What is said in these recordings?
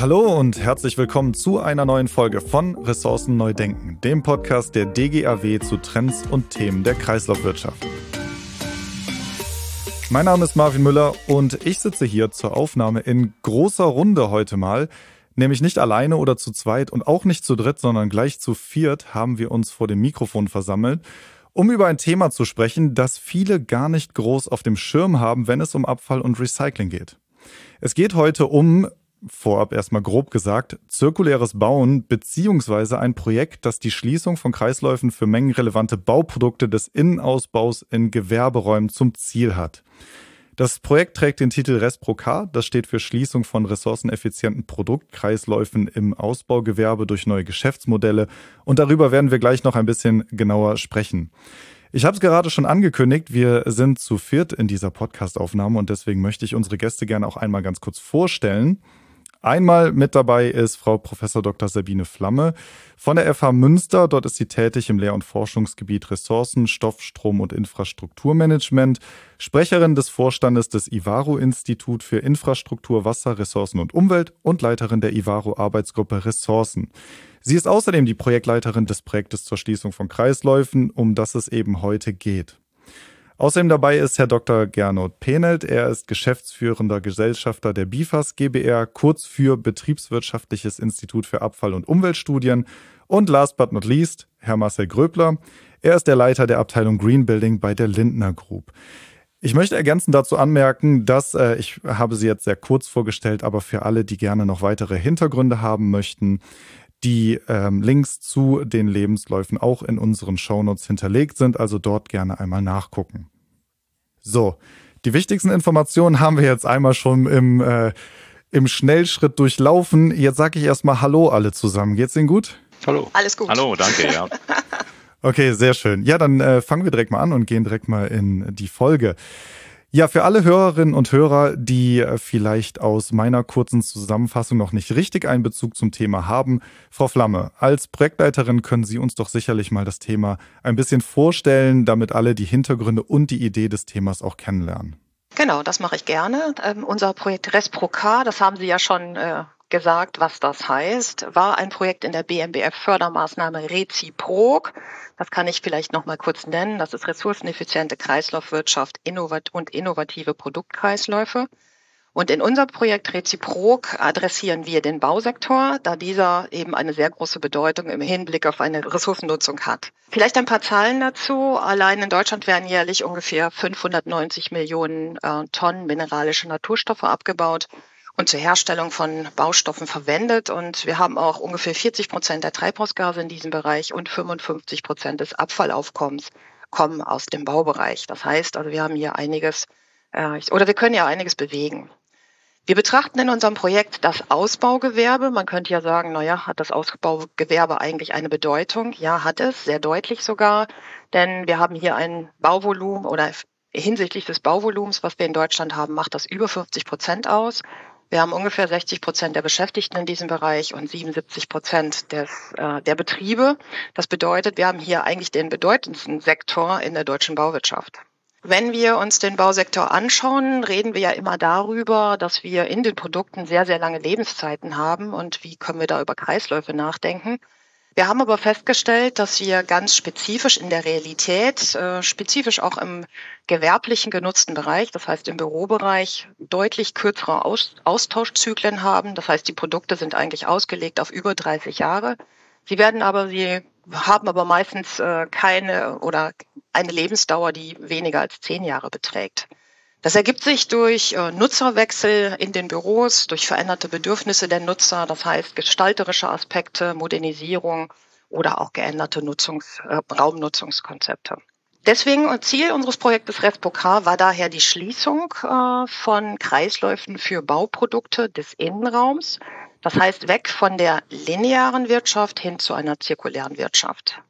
Hallo und herzlich willkommen zu einer neuen Folge von Ressourcen neu denken, dem Podcast der DGAW zu Trends und Themen der Kreislaufwirtschaft. Mein Name ist Marvin Müller und ich sitze hier zur Aufnahme in großer Runde heute mal. Nämlich nicht alleine oder zu zweit und auch nicht zu dritt, sondern gleich zu viert haben wir uns vor dem Mikrofon versammelt, um über ein Thema zu sprechen, das viele gar nicht groß auf dem Schirm haben, wenn es um Abfall und Recycling geht. Es geht heute um vorab erstmal grob gesagt, zirkuläres Bauen beziehungsweise ein Projekt, das die Schließung von Kreisläufen für mengenrelevante Bauprodukte des Innenausbaus in Gewerberäumen zum Ziel hat. Das Projekt trägt den Titel ResproK, das steht für Schließung von ressourceneffizienten Produktkreisläufen im Ausbaugewerbe durch neue Geschäftsmodelle und darüber werden wir gleich noch ein bisschen genauer sprechen. Ich habe es gerade schon angekündigt, wir sind zu viert in dieser Podcastaufnahme und deswegen möchte ich unsere Gäste gerne auch einmal ganz kurz vorstellen. Einmal mit dabei ist Frau Professor Dr. Sabine Flamme von der FH Münster. Dort ist sie tätig im Lehr- und Forschungsgebiet Ressourcen, Stoff, Strom und Infrastrukturmanagement, Sprecherin des Vorstandes des Ivaro-Institut für Infrastruktur, Wasser, Ressourcen und Umwelt und Leiterin der Ivaro-Arbeitsgruppe Ressourcen. Sie ist außerdem die Projektleiterin des Projektes zur Schließung von Kreisläufen, um das es eben heute geht. Außerdem dabei ist Herr Dr. Gernot Penelt. Er ist geschäftsführender Gesellschafter der BIFAS GBR, kurz für Betriebswirtschaftliches Institut für Abfall- und Umweltstudien. Und last but not least, Herr Marcel Gröbler. Er ist der Leiter der Abteilung Green Building bei der Lindner Group. Ich möchte ergänzend dazu anmerken, dass äh, ich habe sie jetzt sehr kurz vorgestellt, aber für alle, die gerne noch weitere Hintergründe haben möchten, die ähm, Links zu den Lebensläufen auch in unseren Shownotes hinterlegt sind, also dort gerne einmal nachgucken. So, die wichtigsten Informationen haben wir jetzt einmal schon im, äh, im Schnellschritt durchlaufen. Jetzt sage ich erstmal Hallo alle zusammen. Geht's Ihnen gut? Hallo. Alles gut. Hallo, danke, ja. okay, sehr schön. Ja, dann äh, fangen wir direkt mal an und gehen direkt mal in die Folge. Ja, für alle Hörerinnen und Hörer, die äh, vielleicht aus meiner kurzen Zusammenfassung noch nicht richtig einen Bezug zum Thema haben, Frau Flamme, als Projektleiterin können Sie uns doch sicherlich mal das Thema ein bisschen vorstellen, damit alle die Hintergründe und die Idee des Themas auch kennenlernen. Genau, das mache ich gerne. Ähm, unser Projekt ResproK, das haben Sie ja schon äh, gesagt, was das heißt, war ein Projekt in der BMBF-Fördermaßnahme Reziprok. Das kann ich vielleicht noch mal kurz nennen. Das ist ressourceneffiziente Kreislaufwirtschaft und innovative Produktkreisläufe. Und in unserem Projekt Reziprok adressieren wir den Bausektor, da dieser eben eine sehr große Bedeutung im Hinblick auf eine Ressourcennutzung hat. Vielleicht ein paar Zahlen dazu. Allein in Deutschland werden jährlich ungefähr 590 Millionen äh, Tonnen mineralische Naturstoffe abgebaut und zur Herstellung von Baustoffen verwendet. Und wir haben auch ungefähr 40 Prozent der Treibhausgase in diesem Bereich und 55 Prozent des Abfallaufkommens kommen aus dem Baubereich. Das heißt also, wir haben hier einiges, äh, oder wir können ja einiges bewegen. Wir betrachten in unserem Projekt das Ausbaugewerbe. Man könnte ja sagen, naja, hat das Ausbaugewerbe eigentlich eine Bedeutung? Ja, hat es, sehr deutlich sogar, denn wir haben hier ein Bauvolumen oder hinsichtlich des Bauvolumens, was wir in Deutschland haben, macht das über 50 Prozent aus. Wir haben ungefähr 60 Prozent der Beschäftigten in diesem Bereich und 77 Prozent des, äh, der Betriebe. Das bedeutet, wir haben hier eigentlich den bedeutendsten Sektor in der deutschen Bauwirtschaft. Wenn wir uns den Bausektor anschauen, reden wir ja immer darüber, dass wir in den Produkten sehr, sehr lange Lebenszeiten haben und wie können wir da über Kreisläufe nachdenken. Wir haben aber festgestellt, dass wir ganz spezifisch in der Realität, äh, spezifisch auch im gewerblichen genutzten Bereich, das heißt im Bürobereich, deutlich kürzere Aus Austauschzyklen haben. Das heißt, die Produkte sind eigentlich ausgelegt auf über 30 Jahre. Sie werden aber, sie haben aber meistens äh, keine oder eine Lebensdauer, die weniger als zehn Jahre beträgt. Das ergibt sich durch äh, Nutzerwechsel in den Büros, durch veränderte Bedürfnisse der Nutzer, das heißt gestalterische Aspekte, Modernisierung oder auch geänderte Nutzungs-, äh, Raumnutzungskonzepte. Deswegen äh, Ziel unseres Projektes RespoK war daher die Schließung äh, von Kreisläufen für Bauprodukte des Innenraums. Das heißt weg von der linearen Wirtschaft hin zu einer zirkulären Wirtschaft.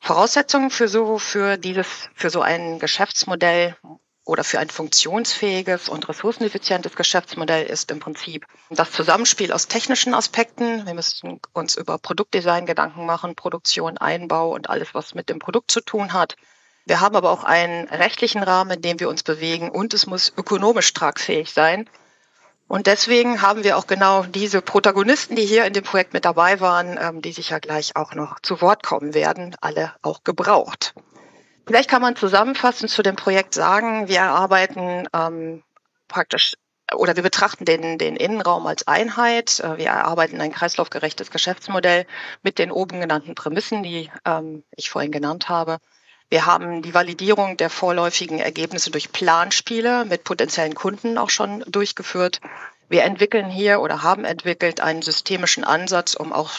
Voraussetzungen für so, für dieses, für so ein Geschäftsmodell oder für ein funktionsfähiges und ressourceneffizientes Geschäftsmodell ist im Prinzip das Zusammenspiel aus technischen Aspekten. Wir müssen uns über Produktdesign Gedanken machen, Produktion, Einbau und alles, was mit dem Produkt zu tun hat. Wir haben aber auch einen rechtlichen Rahmen, in dem wir uns bewegen und es muss ökonomisch tragfähig sein. Und deswegen haben wir auch genau diese Protagonisten, die hier in dem Projekt mit dabei waren, ähm, die sich ja gleich auch noch zu Wort kommen werden, alle auch gebraucht. Vielleicht kann man zusammenfassend zu dem Projekt sagen, wir arbeiten ähm, praktisch oder wir betrachten den, den Innenraum als Einheit. Äh, wir erarbeiten ein kreislaufgerechtes Geschäftsmodell mit den oben genannten Prämissen, die ähm, ich vorhin genannt habe. Wir haben die Validierung der vorläufigen Ergebnisse durch Planspiele mit potenziellen Kunden auch schon durchgeführt. Wir entwickeln hier oder haben entwickelt einen systemischen Ansatz, um auch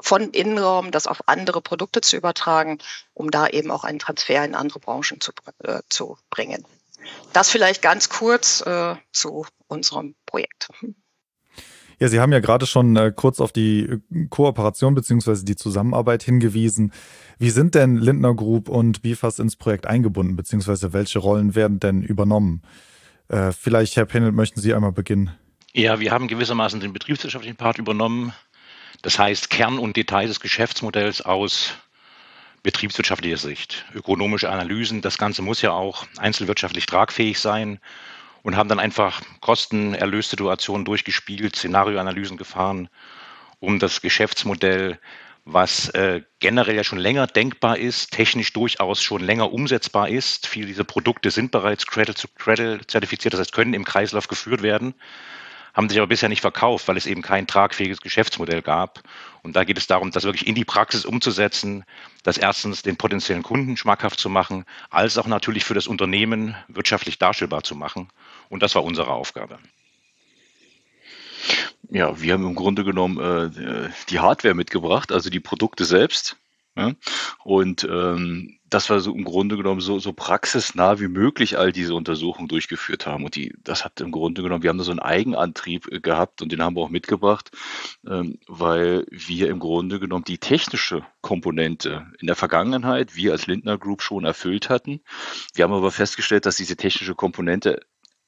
von Innenraum das auf andere Produkte zu übertragen, um da eben auch einen Transfer in andere Branchen zu, äh, zu bringen. Das vielleicht ganz kurz äh, zu unserem Projekt. Ja, Sie haben ja gerade schon äh, kurz auf die äh, Kooperation beziehungsweise die Zusammenarbeit hingewiesen. Wie sind denn Lindner Group und BIFAS ins Projekt eingebunden, beziehungsweise welche Rollen werden denn übernommen? Äh, vielleicht, Herr Penel, möchten Sie einmal beginnen? Ja, wir haben gewissermaßen den betriebswirtschaftlichen Part übernommen. Das heißt, Kern und Detail des Geschäftsmodells aus betriebswirtschaftlicher Sicht, ökonomische Analysen. Das Ganze muss ja auch einzelwirtschaftlich tragfähig sein und haben dann einfach Kosten-Erlössituationen durchgespielt, Szenarioanalysen gefahren, um das Geschäftsmodell, was äh, generell ja schon länger denkbar ist, technisch durchaus schon länger umsetzbar ist. Viele dieser Produkte sind bereits Cradle-to-Cradle zertifiziert, das heißt, können im Kreislauf geführt werden haben sich aber bisher nicht verkauft, weil es eben kein tragfähiges Geschäftsmodell gab. Und da geht es darum, das wirklich in die Praxis umzusetzen, das erstens den potenziellen Kunden schmackhaft zu machen, als auch natürlich für das Unternehmen wirtschaftlich darstellbar zu machen. Und das war unsere Aufgabe. Ja, wir haben im Grunde genommen äh, die Hardware mitgebracht, also die Produkte selbst. Ja? Und ähm, dass wir so im Grunde genommen so, so praxisnah wie möglich all diese Untersuchungen durchgeführt haben. Und die, das hat im Grunde genommen, wir haben da so einen Eigenantrieb äh, gehabt und den haben wir auch mitgebracht, ähm, weil wir im Grunde genommen die technische Komponente in der Vergangenheit, wir als Lindner Group schon erfüllt hatten. Wir haben aber festgestellt, dass diese technische Komponente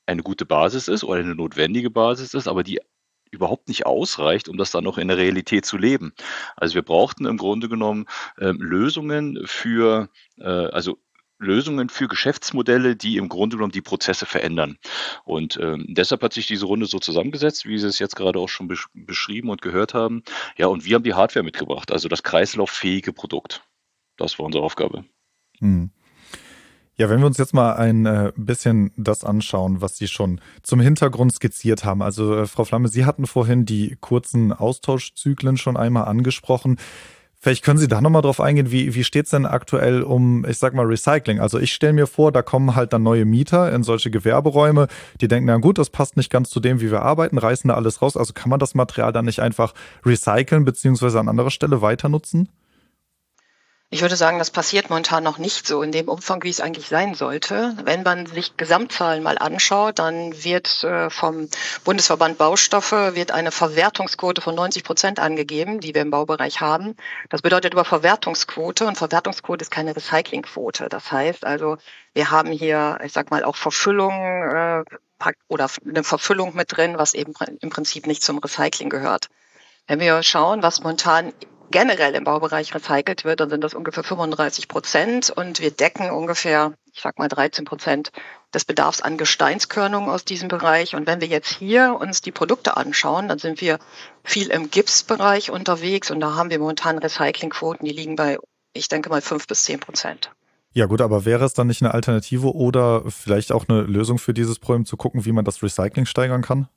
eine gute Basis ist oder eine notwendige Basis ist, aber die überhaupt nicht ausreicht, um das dann noch in der Realität zu leben. Also wir brauchten im Grunde genommen äh, Lösungen für, äh, also Lösungen für Geschäftsmodelle, die im Grunde genommen die Prozesse verändern. Und ähm, deshalb hat sich diese Runde so zusammengesetzt, wie Sie es jetzt gerade auch schon besch beschrieben und gehört haben. Ja, und wir haben die Hardware mitgebracht, also das kreislauffähige Produkt. Das war unsere Aufgabe. Hm. Ja, wenn wir uns jetzt mal ein äh, bisschen das anschauen, was Sie schon zum Hintergrund skizziert haben. Also äh, Frau Flamme, Sie hatten vorhin die kurzen Austauschzyklen schon einmal angesprochen. Vielleicht können Sie da nochmal drauf eingehen, wie, wie steht es denn aktuell um, ich sag mal, Recycling? Also ich stelle mir vor, da kommen halt dann neue Mieter in solche Gewerberäume, die denken, na gut, das passt nicht ganz zu dem, wie wir arbeiten, reißen da alles raus. Also kann man das Material dann nicht einfach recyceln, beziehungsweise an anderer Stelle weiter nutzen? Ich würde sagen, das passiert momentan noch nicht so in dem Umfang, wie es eigentlich sein sollte. Wenn man sich Gesamtzahlen mal anschaut, dann wird äh, vom Bundesverband Baustoffe wird eine Verwertungsquote von 90 Prozent angegeben, die wir im Baubereich haben. Das bedeutet über Verwertungsquote und Verwertungsquote ist keine Recyclingquote. Das heißt also, wir haben hier, ich sag mal, auch Verfüllung äh, oder eine Verfüllung mit drin, was eben im Prinzip nicht zum Recycling gehört. Wenn wir schauen, was momentan generell im Baubereich recycelt wird, dann sind das ungefähr 35 Prozent und wir decken ungefähr, ich sag mal 13 Prozent des Bedarfs an Gesteinskörnungen aus diesem Bereich. Und wenn wir jetzt hier uns die Produkte anschauen, dann sind wir viel im Gipsbereich unterwegs und da haben wir momentan Recyclingquoten, die liegen bei, ich denke mal, fünf bis zehn Prozent. Ja gut, aber wäre es dann nicht eine Alternative oder vielleicht auch eine Lösung für dieses Problem zu gucken, wie man das Recycling steigern kann?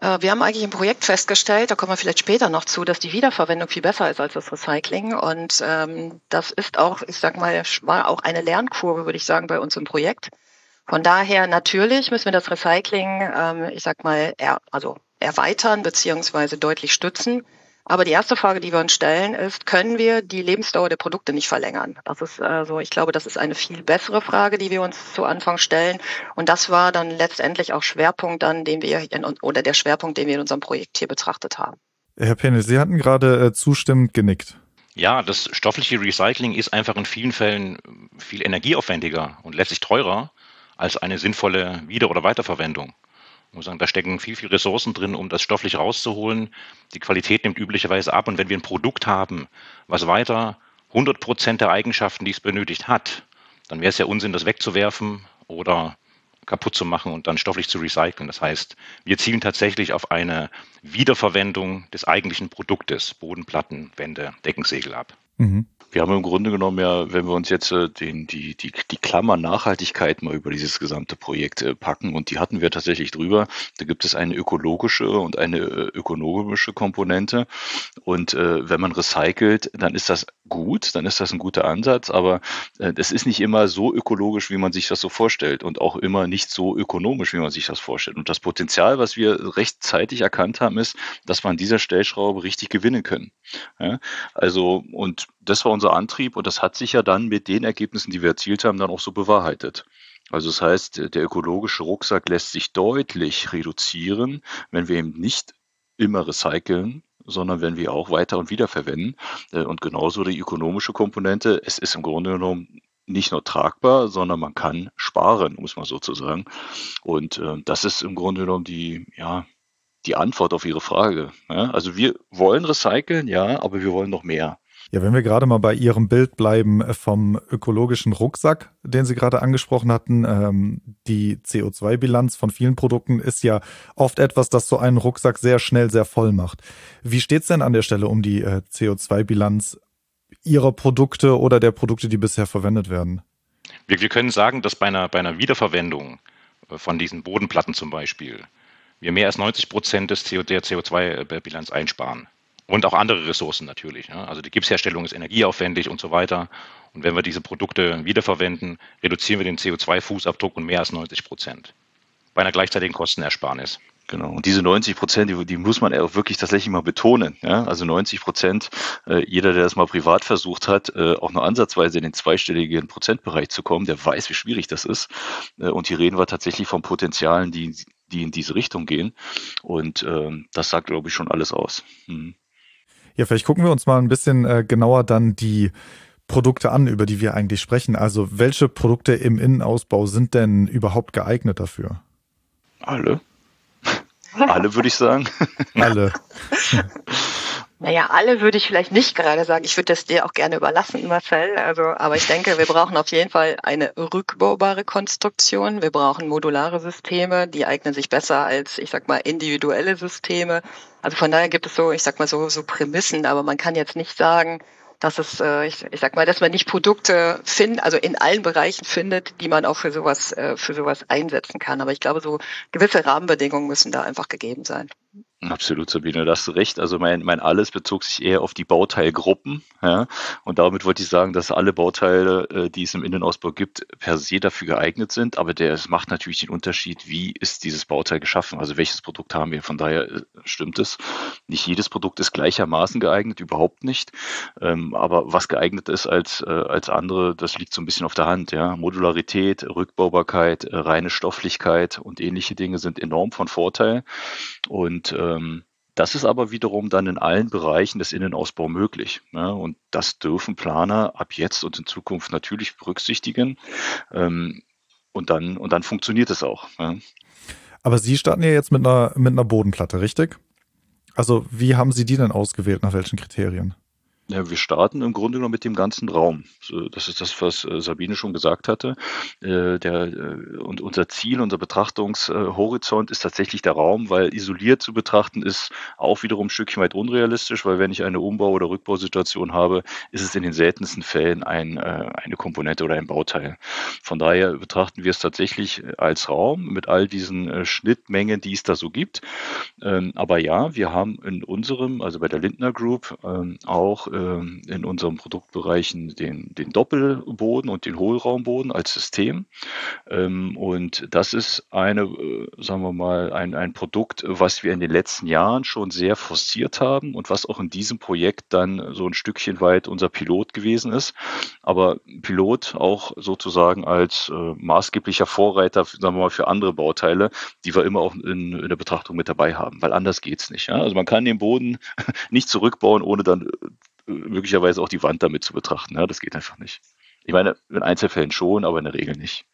Äh, wir haben eigentlich im Projekt festgestellt, da kommen wir vielleicht später noch zu, dass die Wiederverwendung viel besser ist als das Recycling. Und ähm, das ist auch, ich sag mal, war auch eine Lernkurve, würde ich sagen, bei uns im Projekt. Von daher natürlich müssen wir das Recycling, ähm, ich sag mal, er, also erweitern beziehungsweise deutlich stützen. Aber die erste Frage, die wir uns stellen, ist, können wir die Lebensdauer der Produkte nicht verlängern? Das ist also, ich glaube, das ist eine viel bessere Frage, die wir uns zu Anfang stellen. Und das war dann letztendlich auch Schwerpunkt dann, den wir in, oder der Schwerpunkt, den wir in unserem Projekt hier betrachtet haben. Herr Penne, Sie hatten gerade äh, zustimmend genickt. Ja, das stoffliche Recycling ist einfach in vielen Fällen viel energieaufwendiger und letztlich teurer als eine sinnvolle Wieder- oder Weiterverwendung. Muss sagen, da stecken viel, viel Ressourcen drin, um das stofflich rauszuholen. Die Qualität nimmt üblicherweise ab. Und wenn wir ein Produkt haben, was weiter 100 Prozent der Eigenschaften, die es benötigt hat, dann wäre es ja Unsinn, das wegzuwerfen oder kaputt zu machen und dann stofflich zu recyceln. Das heißt, wir zielen tatsächlich auf eine Wiederverwendung des eigentlichen Produktes, Bodenplatten, Wände, Deckensegel ab. Mhm. Wir haben im Grunde genommen ja, wenn wir uns jetzt äh, den, die, die, die Klammer Nachhaltigkeit mal über dieses gesamte Projekt äh, packen, und die hatten wir tatsächlich drüber, da gibt es eine ökologische und eine äh, ökonomische Komponente. Und wenn man recycelt, dann ist das gut, dann ist das ein guter Ansatz, aber es ist nicht immer so ökologisch, wie man sich das so vorstellt und auch immer nicht so ökonomisch, wie man sich das vorstellt. Und das Potenzial, was wir rechtzeitig erkannt haben, ist, dass wir an dieser Stellschraube richtig gewinnen können. Also, und das war unser Antrieb und das hat sich ja dann mit den Ergebnissen, die wir erzielt haben, dann auch so bewahrheitet. Also das heißt, der ökologische Rucksack lässt sich deutlich reduzieren, wenn wir eben nicht immer recyceln, sondern wenn wir auch weiter und wieder verwenden. Äh, und genauso die ökonomische Komponente. Es ist im Grunde genommen nicht nur tragbar, sondern man kann sparen, muss man sozusagen. Und äh, das ist im Grunde genommen die, ja, die Antwort auf Ihre Frage. Also wir wollen recyceln, ja, aber wir wollen noch mehr. Ja, wenn wir gerade mal bei Ihrem Bild bleiben äh, vom ökologischen Rucksack, den Sie gerade angesprochen hatten, ähm, die CO2-Bilanz von vielen Produkten ist ja oft etwas, das so einen Rucksack sehr schnell sehr voll macht. Wie steht es denn an der Stelle um die äh, CO2-Bilanz Ihrer Produkte oder der Produkte, die bisher verwendet werden? Wir, wir können sagen, dass bei einer, bei einer Wiederverwendung äh, von diesen Bodenplatten zum Beispiel wir mehr als 90 Prozent des CO, der CO2-Bilanz einsparen. Und auch andere Ressourcen natürlich. Ja. Also die Gipsherstellung ist energieaufwendig und so weiter. Und wenn wir diese Produkte wiederverwenden, reduzieren wir den CO2-Fußabdruck um mehr als 90 Prozent. Bei einer gleichzeitigen Kostenersparnis. Genau. Und diese 90 Prozent, die, die, muss man auch wirklich tatsächlich mal betonen. Ja? Also 90 Prozent, äh, jeder, der das mal privat versucht hat, äh, auch nur ansatzweise in den zweistelligen Prozentbereich zu kommen, der weiß, wie schwierig das ist. Äh, und hier reden wir tatsächlich von Potenzialen, die, die in diese Richtung gehen. Und ähm, das sagt, glaube ich, schon alles aus. Mhm. Ja, vielleicht gucken wir uns mal ein bisschen äh, genauer dann die Produkte an, über die wir eigentlich sprechen. Also welche Produkte im Innenausbau sind denn überhaupt geeignet dafür? Alle. Alle würde ich sagen. Alle. Naja, alle würde ich vielleicht nicht gerade sagen. Ich würde das dir auch gerne überlassen, Marcel. Also, aber ich denke, wir brauchen auf jeden Fall eine rückbaubare Konstruktion. Wir brauchen modulare Systeme, die eignen sich besser als, ich sag mal, individuelle Systeme. Also von daher gibt es so, ich sag mal so, so Prämissen, aber man kann jetzt nicht sagen, dass es, äh, ich, ich sag mal, dass man nicht Produkte finden, also in allen Bereichen findet, die man auch für sowas, äh, für sowas einsetzen kann. Aber ich glaube, so gewisse Rahmenbedingungen müssen da einfach gegeben sein. Absolut, Sabine, da hast du recht. Also mein, mein Alles bezog sich eher auf die Bauteilgruppen. Ja? Und damit wollte ich sagen, dass alle Bauteile, äh, die es im Innenausbau gibt, per se dafür geeignet sind. Aber der, es macht natürlich den Unterschied, wie ist dieses Bauteil geschaffen? Also welches Produkt haben wir? Von daher äh, stimmt es. Nicht jedes Produkt ist gleichermaßen geeignet, überhaupt nicht. Ähm, aber was geeignet ist als, äh, als andere, das liegt so ein bisschen auf der Hand. Ja? Modularität, Rückbaubarkeit, reine Stofflichkeit und ähnliche Dinge sind enorm von Vorteil. Und ähm, das ist aber wiederum dann in allen Bereichen des Innenausbaus möglich. Ne? Und das dürfen Planer ab jetzt und in Zukunft natürlich berücksichtigen. Ähm, und, dann, und dann funktioniert es auch. Ne? Aber Sie starten ja jetzt mit einer, mit einer Bodenplatte, richtig? Also wie haben Sie die denn ausgewählt, nach welchen Kriterien? Ja, wir starten im Grunde genommen mit dem ganzen Raum. Das ist das, was äh, Sabine schon gesagt hatte. Äh, der, äh, und unser Ziel, unser Betrachtungshorizont ist tatsächlich der Raum, weil isoliert zu betrachten ist auch wiederum ein Stückchen weit unrealistisch, weil wenn ich eine Umbau- oder Rückbausituation habe, ist es in den seltensten Fällen ein, eine Komponente oder ein Bauteil. Von daher betrachten wir es tatsächlich als Raum mit all diesen Schnittmengen, die es da so gibt. Ähm, aber ja, wir haben in unserem, also bei der Lindner Group, ähm, auch in unseren Produktbereichen den, den Doppelboden und den Hohlraumboden als System. Ähm, und das ist eine, äh, sagen wir mal, ein, ein Produkt, was wir in den letzten Jahren schon sehr forciert haben und was auch in diesem Projekt dann so ein Stückchen weit unser Pilot gewesen ist. Aber Pilot auch sozusagen als äh, maßgeblicher Vorreiter, sagen wir mal, für andere Bauteile, die wir immer auch in, in der Betrachtung mit dabei haben, weil anders geht es nicht. Ja? Also man kann den Boden nicht zurückbauen, ohne dann möglicherweise auch die Wand damit zu betrachten. Ja, das geht einfach nicht. Ich meine, in Einzelfällen schon, aber in der Regel nicht.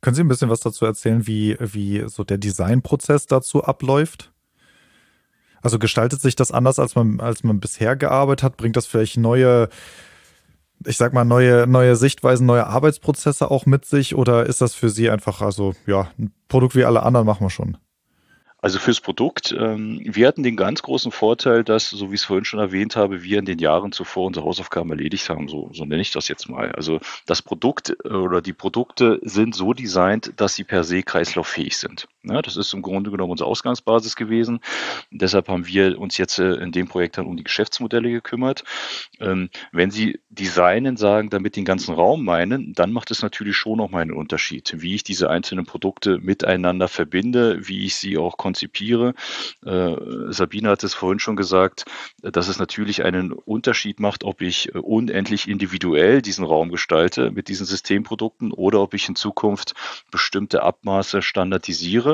Können Sie ein bisschen was dazu erzählen, wie, wie so der Designprozess dazu abläuft? Also gestaltet sich das anders, als man, als man bisher gearbeitet hat? Bringt das vielleicht neue ich sag mal, neue, neue Sichtweisen, neue Arbeitsprozesse auch mit sich oder ist das für Sie einfach, also ja, ein Produkt wie alle anderen machen wir schon? Also fürs Produkt, ähm, wir hatten den ganz großen Vorteil, dass, so wie ich es vorhin schon erwähnt habe, wir in den Jahren zuvor unsere Hausaufgaben erledigt haben, so, so nenne ich das jetzt mal. Also das Produkt äh, oder die Produkte sind so designt, dass sie per se kreislauffähig sind. Ja, das ist im Grunde genommen unsere Ausgangsbasis gewesen. Und deshalb haben wir uns jetzt äh, in dem Projekt dann um die Geschäftsmodelle gekümmert. Ähm, wenn Sie designen sagen, damit den ganzen Raum meinen, dann macht es natürlich schon noch mal einen Unterschied, wie ich diese einzelnen Produkte miteinander verbinde, wie ich sie auch konzipiere. Äh, Sabine hat es vorhin schon gesagt, dass es natürlich einen Unterschied macht, ob ich unendlich individuell diesen Raum gestalte mit diesen Systemprodukten oder ob ich in Zukunft bestimmte Abmaße standardisiere.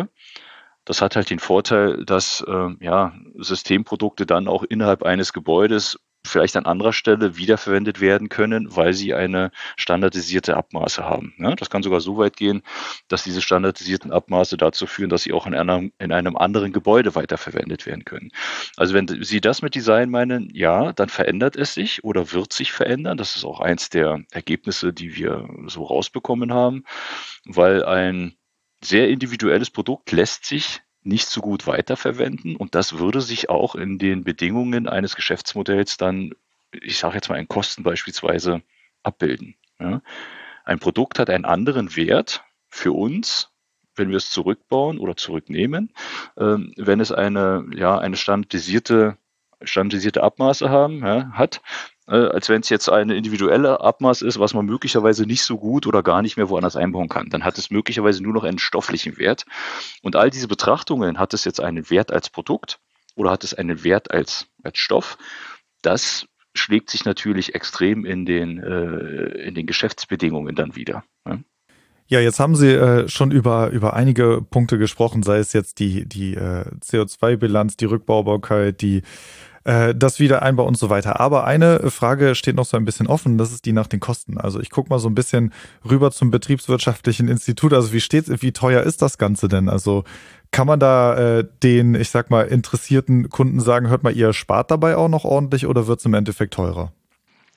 Das hat halt den Vorteil, dass äh, ja, Systemprodukte dann auch innerhalb eines Gebäudes vielleicht an anderer Stelle wiederverwendet werden können, weil sie eine standardisierte Abmaße haben. Ja, das kann sogar so weit gehen, dass diese standardisierten Abmaße dazu führen, dass sie auch in einem, in einem anderen Gebäude weiterverwendet werden können. Also wenn Sie das mit Design meinen, ja, dann verändert es sich oder wird sich verändern. Das ist auch eins der Ergebnisse, die wir so rausbekommen haben, weil ein sehr individuelles Produkt lässt sich nicht so gut weiterverwenden. Und das würde sich auch in den Bedingungen eines Geschäftsmodells dann, ich sage jetzt mal in Kosten beispielsweise, abbilden. Ja. Ein Produkt hat einen anderen Wert für uns, wenn wir es zurückbauen oder zurücknehmen, ähm, wenn es eine, ja, eine standardisierte, standardisierte Abmaße haben, ja, hat, als wenn es jetzt eine individuelle Abmaß ist, was man möglicherweise nicht so gut oder gar nicht mehr woanders einbauen kann. Dann hat es möglicherweise nur noch einen stofflichen Wert. Und all diese Betrachtungen, hat es jetzt einen Wert als Produkt oder hat es einen Wert als, als Stoff? Das schlägt sich natürlich extrem in den, äh, in den Geschäftsbedingungen dann wieder. Ne? Ja, jetzt haben Sie äh, schon über, über einige Punkte gesprochen, sei es jetzt die, die äh, CO2-Bilanz, die Rückbaubarkeit, die äh, das Wiedereinbau und so weiter. Aber eine Frage steht noch so ein bisschen offen, das ist die nach den Kosten. Also ich gucke mal so ein bisschen rüber zum Betriebswirtschaftlichen Institut. Also wie steht's, wie teuer ist das Ganze denn? Also kann man da äh, den, ich sag mal, interessierten Kunden sagen, hört mal, ihr spart dabei auch noch ordentlich oder wird es im Endeffekt teurer?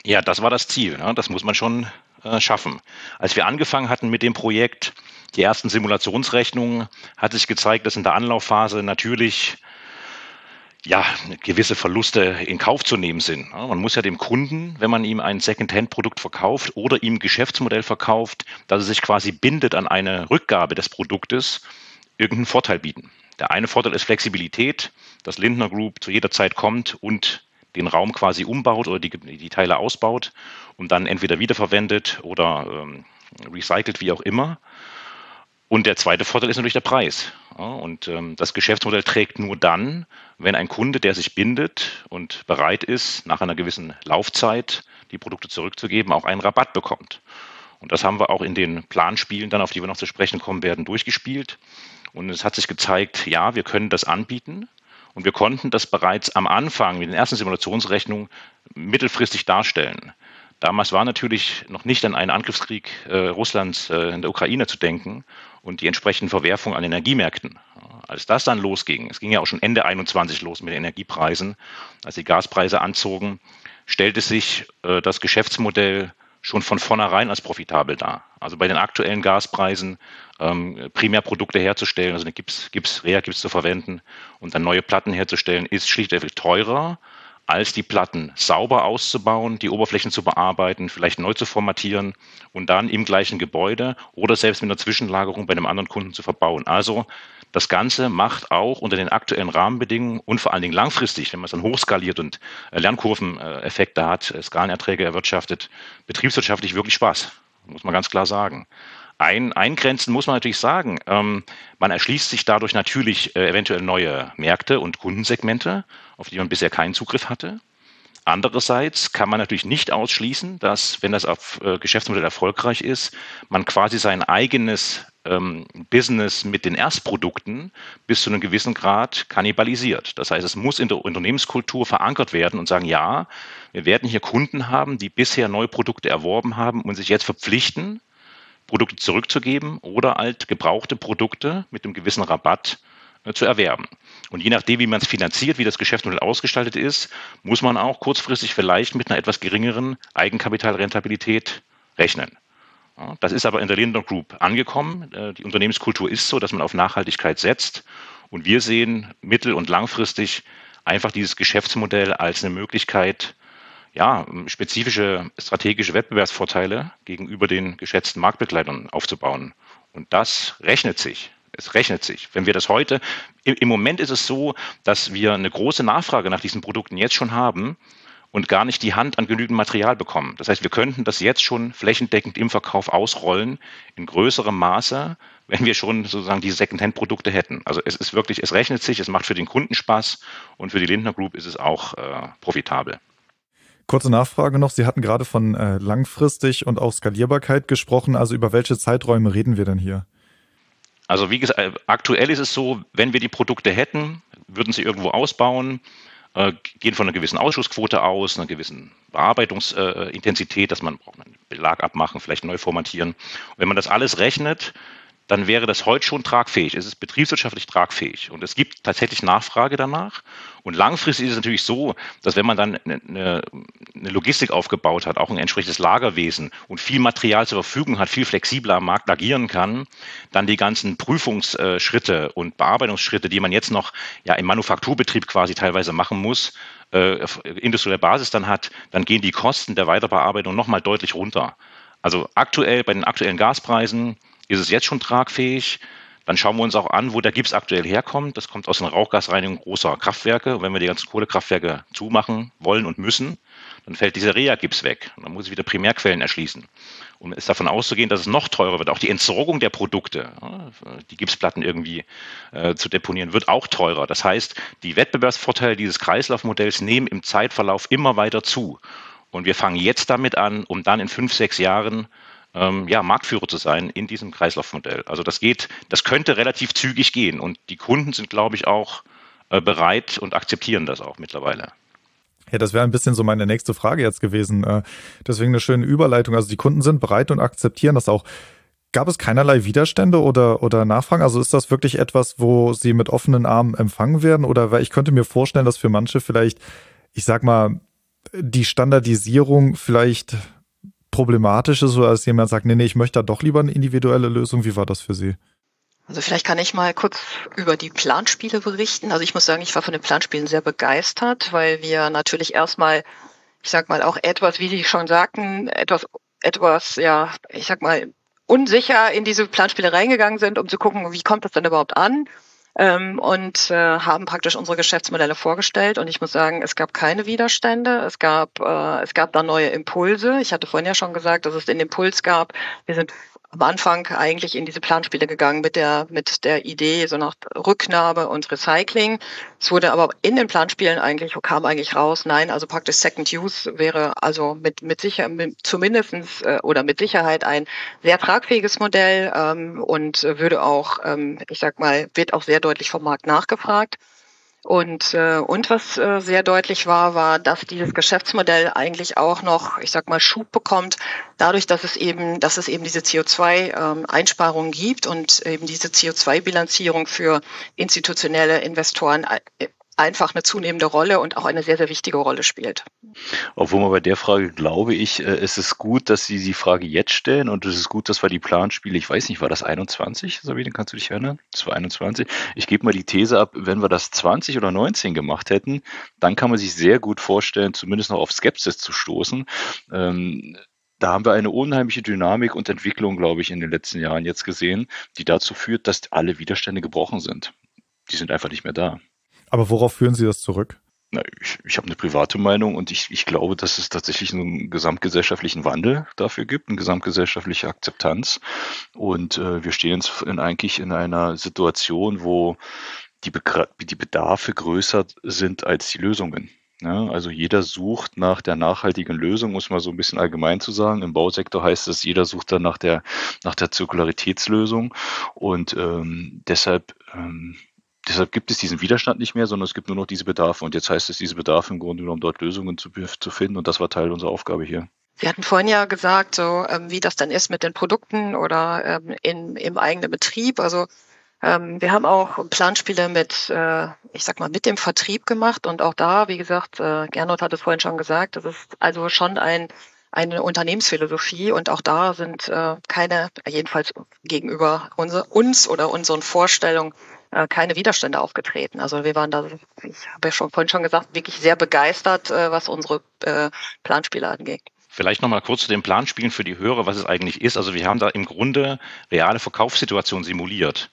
Ja, das war das Ziel. Ne? Das muss man schon äh, schaffen. Als wir angefangen hatten mit dem Projekt, die ersten Simulationsrechnungen, hat sich gezeigt, dass in der Anlaufphase natürlich ja, gewisse Verluste in Kauf zu nehmen sind. Man muss ja dem Kunden, wenn man ihm ein Second-Hand-Produkt verkauft oder ihm Geschäftsmodell verkauft, dass er sich quasi bindet an eine Rückgabe des Produktes, irgendeinen Vorteil bieten. Der eine Vorteil ist Flexibilität, dass Lindner Group zu jeder Zeit kommt und den Raum quasi umbaut oder die, die Teile ausbaut und dann entweder wiederverwendet oder ähm, recycelt, wie auch immer. Und der zweite Vorteil ist natürlich der Preis. Und ähm, das Geschäftsmodell trägt nur dann, wenn ein Kunde, der sich bindet und bereit ist, nach einer gewissen Laufzeit die Produkte zurückzugeben, auch einen Rabatt bekommt. Und das haben wir auch in den Planspielen, dann auf die wir noch zu sprechen kommen werden, durchgespielt. Und es hat sich gezeigt, ja, wir können das anbieten. Und wir konnten das bereits am Anfang mit den ersten Simulationsrechnungen mittelfristig darstellen. Damals war natürlich noch nicht an einen Angriffskrieg äh, Russlands äh, in der Ukraine zu denken und die entsprechenden Verwerfungen an Energiemärkten. Als das dann losging, es ging ja auch schon Ende 21 los mit den Energiepreisen, als die Gaspreise anzogen, stellte sich äh, das Geschäftsmodell schon von vornherein als profitabel dar. Also bei den aktuellen Gaspreisen ähm, Primärprodukte herzustellen, also eine Gips, Gips, Reha-Gips zu verwenden und dann neue Platten herzustellen, ist schlichtweg teurer als die Platten sauber auszubauen, die Oberflächen zu bearbeiten, vielleicht neu zu formatieren und dann im gleichen Gebäude oder selbst mit einer Zwischenlagerung bei einem anderen Kunden zu verbauen. Also das Ganze macht auch unter den aktuellen Rahmenbedingungen und vor allen Dingen langfristig, wenn man es dann hochskaliert und äh, Lernkurveneffekte hat, äh, Skalenerträge erwirtschaftet, betriebswirtschaftlich wirklich Spaß, muss man ganz klar sagen. Ein, eingrenzen muss man natürlich sagen, ähm, man erschließt sich dadurch natürlich äh, eventuell neue Märkte und Kundensegmente, auf die man bisher keinen Zugriff hatte. Andererseits kann man natürlich nicht ausschließen, dass, wenn das auf, äh, Geschäftsmodell erfolgreich ist, man quasi sein eigenes ähm, Business mit den Erstprodukten bis zu einem gewissen Grad kannibalisiert. Das heißt, es muss in der Unternehmenskultur verankert werden und sagen, ja, wir werden hier Kunden haben, die bisher neue Produkte erworben haben und sich jetzt verpflichten, Produkte zurückzugeben oder halt gebrauchte Produkte mit einem gewissen Rabatt äh, zu erwerben. Und je nachdem, wie man es finanziert, wie das Geschäftsmodell ausgestaltet ist, muss man auch kurzfristig vielleicht mit einer etwas geringeren Eigenkapitalrentabilität rechnen. Das ist aber in der Lindner Group angekommen. Äh, die Unternehmenskultur ist so, dass man auf Nachhaltigkeit setzt. Und wir sehen mittel- und langfristig einfach dieses Geschäftsmodell als eine Möglichkeit, ja, spezifische strategische Wettbewerbsvorteile gegenüber den geschätzten Marktbegleitern aufzubauen. Und das rechnet sich. Es rechnet sich. Wenn wir das heute, im Moment ist es so, dass wir eine große Nachfrage nach diesen Produkten jetzt schon haben und gar nicht die Hand an genügend Material bekommen. Das heißt, wir könnten das jetzt schon flächendeckend im Verkauf ausrollen, in größerem Maße, wenn wir schon sozusagen diese Second-Hand-Produkte hätten. Also es ist wirklich, es rechnet sich, es macht für den Kunden Spaß und für die Lindner Group ist es auch äh, profitabel. Kurze Nachfrage noch. Sie hatten gerade von äh, langfristig und auch Skalierbarkeit gesprochen. Also über welche Zeiträume reden wir denn hier? Also wie gesagt, äh, aktuell ist es so, wenn wir die Produkte hätten, würden sie irgendwo ausbauen, äh, gehen von einer gewissen Ausschussquote aus, einer gewissen Bearbeitungsintensität, dass man braucht einen Belag abmachen, vielleicht neu formatieren. Und wenn man das alles rechnet, dann wäre das heute schon tragfähig. Es ist betriebswirtschaftlich tragfähig und es gibt tatsächlich Nachfrage danach. Und langfristig ist es natürlich so, dass wenn man dann eine, eine, Logistik aufgebaut hat, auch ein entsprechendes Lagerwesen und viel Material zur Verfügung hat, viel flexibler am Markt agieren kann, dann die ganzen Prüfungsschritte und Bearbeitungsschritte, die man jetzt noch ja im Manufakturbetrieb quasi teilweise machen muss, äh, industrielle Basis dann hat, dann gehen die Kosten der Weiterbearbeitung nochmal deutlich runter. Also aktuell bei den aktuellen Gaspreisen ist es jetzt schon tragfähig? Dann schauen wir uns auch an, wo der Gips aktuell herkommt. Das kommt aus einer Rauchgasreinigung großer Kraftwerke. Und wenn wir die ganzen Kohlekraftwerke zumachen wollen und müssen, dann fällt dieser Rea-Gips weg. Und dann muss ich wieder Primärquellen erschließen. Und es ist davon auszugehen, dass es noch teurer wird. Auch die Entsorgung der Produkte, die Gipsplatten irgendwie äh, zu deponieren, wird auch teurer. Das heißt, die Wettbewerbsvorteile dieses Kreislaufmodells nehmen im Zeitverlauf immer weiter zu. Und wir fangen jetzt damit an, um dann in fünf, sechs Jahren ähm, ja, Marktführer zu sein in diesem Kreislaufmodell. Also das geht, das könnte relativ zügig gehen und die Kunden sind, glaube ich, auch äh, bereit und akzeptieren das auch mittlerweile. Ja, das wäre ein bisschen so meine nächste Frage jetzt gewesen. Äh, deswegen eine schöne Überleitung. Also die Kunden sind bereit und akzeptieren das auch. Gab es keinerlei Widerstände oder, oder Nachfragen? Also ist das wirklich etwas, wo sie mit offenen Armen empfangen werden? Oder weil ich könnte mir vorstellen, dass für manche vielleicht, ich sag mal, die Standardisierung vielleicht problematisch ist oder dass jemand sagt, nee, nee, ich möchte da doch lieber eine individuelle Lösung. Wie war das für Sie? Also vielleicht kann ich mal kurz über die Planspiele berichten. Also ich muss sagen, ich war von den Planspielen sehr begeistert, weil wir natürlich erstmal, ich sag mal, auch etwas, wie Sie schon sagten, etwas, etwas, ja, ich sag mal, unsicher in diese Planspiele reingegangen sind, um zu gucken, wie kommt das denn überhaupt an? Ähm, und äh, haben praktisch unsere Geschäftsmodelle vorgestellt. Und ich muss sagen, es gab keine Widerstände. Es gab, äh, es gab da neue Impulse. Ich hatte vorhin ja schon gesagt, dass es den Impuls gab. Wir sind am Anfang eigentlich in diese Planspiele gegangen mit der, mit der Idee so nach Rücknahme und Recycling. Es wurde aber in den Planspielen eigentlich, kam eigentlich raus, nein, also praktisch Second Use wäre also mit, mit sicher, mit, zumindestens äh, oder mit Sicherheit ein sehr tragfähiges Modell ähm, und würde auch, ähm, ich sag mal, wird auch sehr deutlich vom Markt nachgefragt. Und, äh, und was äh, sehr deutlich war, war, dass dieses Geschäftsmodell eigentlich auch noch, ich sag mal, Schub bekommt, dadurch, dass es eben, dass es eben diese CO2-Einsparungen ähm, gibt und eben diese CO2-Bilanzierung für institutionelle Investoren äh, einfach eine zunehmende Rolle und auch eine sehr, sehr wichtige Rolle spielt. Obwohl man bei der Frage, glaube ich, äh, es ist gut, dass Sie die Frage jetzt stellen und es ist gut, dass wir die Planspiele, ich weiß nicht, war das 21, Sabine, kannst du dich erinnern? Das war 21. Ich gebe mal die These ab, wenn wir das 20 oder 19 gemacht hätten, dann kann man sich sehr gut vorstellen, zumindest noch auf Skepsis zu stoßen. Ähm, da haben wir eine unheimliche Dynamik und Entwicklung, glaube ich, in den letzten Jahren jetzt gesehen, die dazu führt, dass alle Widerstände gebrochen sind. Die sind einfach nicht mehr da. Aber worauf führen Sie das zurück? Na, ich, ich habe eine private Meinung und ich, ich glaube, dass es tatsächlich einen gesamtgesellschaftlichen Wandel dafür gibt, eine gesamtgesellschaftliche Akzeptanz. Und äh, wir stehen jetzt in, eigentlich in einer Situation, wo die, Be die Bedarfe größer sind als die Lösungen. Ja, also jeder sucht nach der nachhaltigen Lösung, muss man so ein bisschen allgemein zu sagen. Im Bausektor heißt es, jeder sucht dann nach der, nach der Zirkularitätslösung. Und ähm, deshalb ähm, deshalb gibt es diesen Widerstand nicht mehr, sondern es gibt nur noch diese Bedarfe. Und jetzt heißt es, diese Bedarfe im Grunde genommen dort Lösungen zu, zu finden. Und das war Teil unserer Aufgabe hier. Sie hatten vorhin ja gesagt, so ähm, wie das dann ist mit den Produkten oder ähm, in, im eigenen Betrieb. Also Ähm, wir haben auch Planspiele mit, äh, ich sag mal, mit dem Vertrieb gemacht und auch da, wie gesagt, äh, Gernot hat es vorhin schon gesagt, das ist also schon ein eine Unternehmensphilosophie und auch da sind äh, keine, jedenfalls gegenüber unser, uns oder unseren Vorstellungen, äh, keine Widerstände aufgetreten. Also wir waren da, ich habe ja schon vorhin schon gesagt, wirklich sehr begeistert, äh, was unsere äh, Planspiele angeht. Vielleicht nochmal kurz zu den Planspielen für die Hörer, was es eigentlich ist. Also wir haben da im Grunde reale Verkaufssituationen simuliert.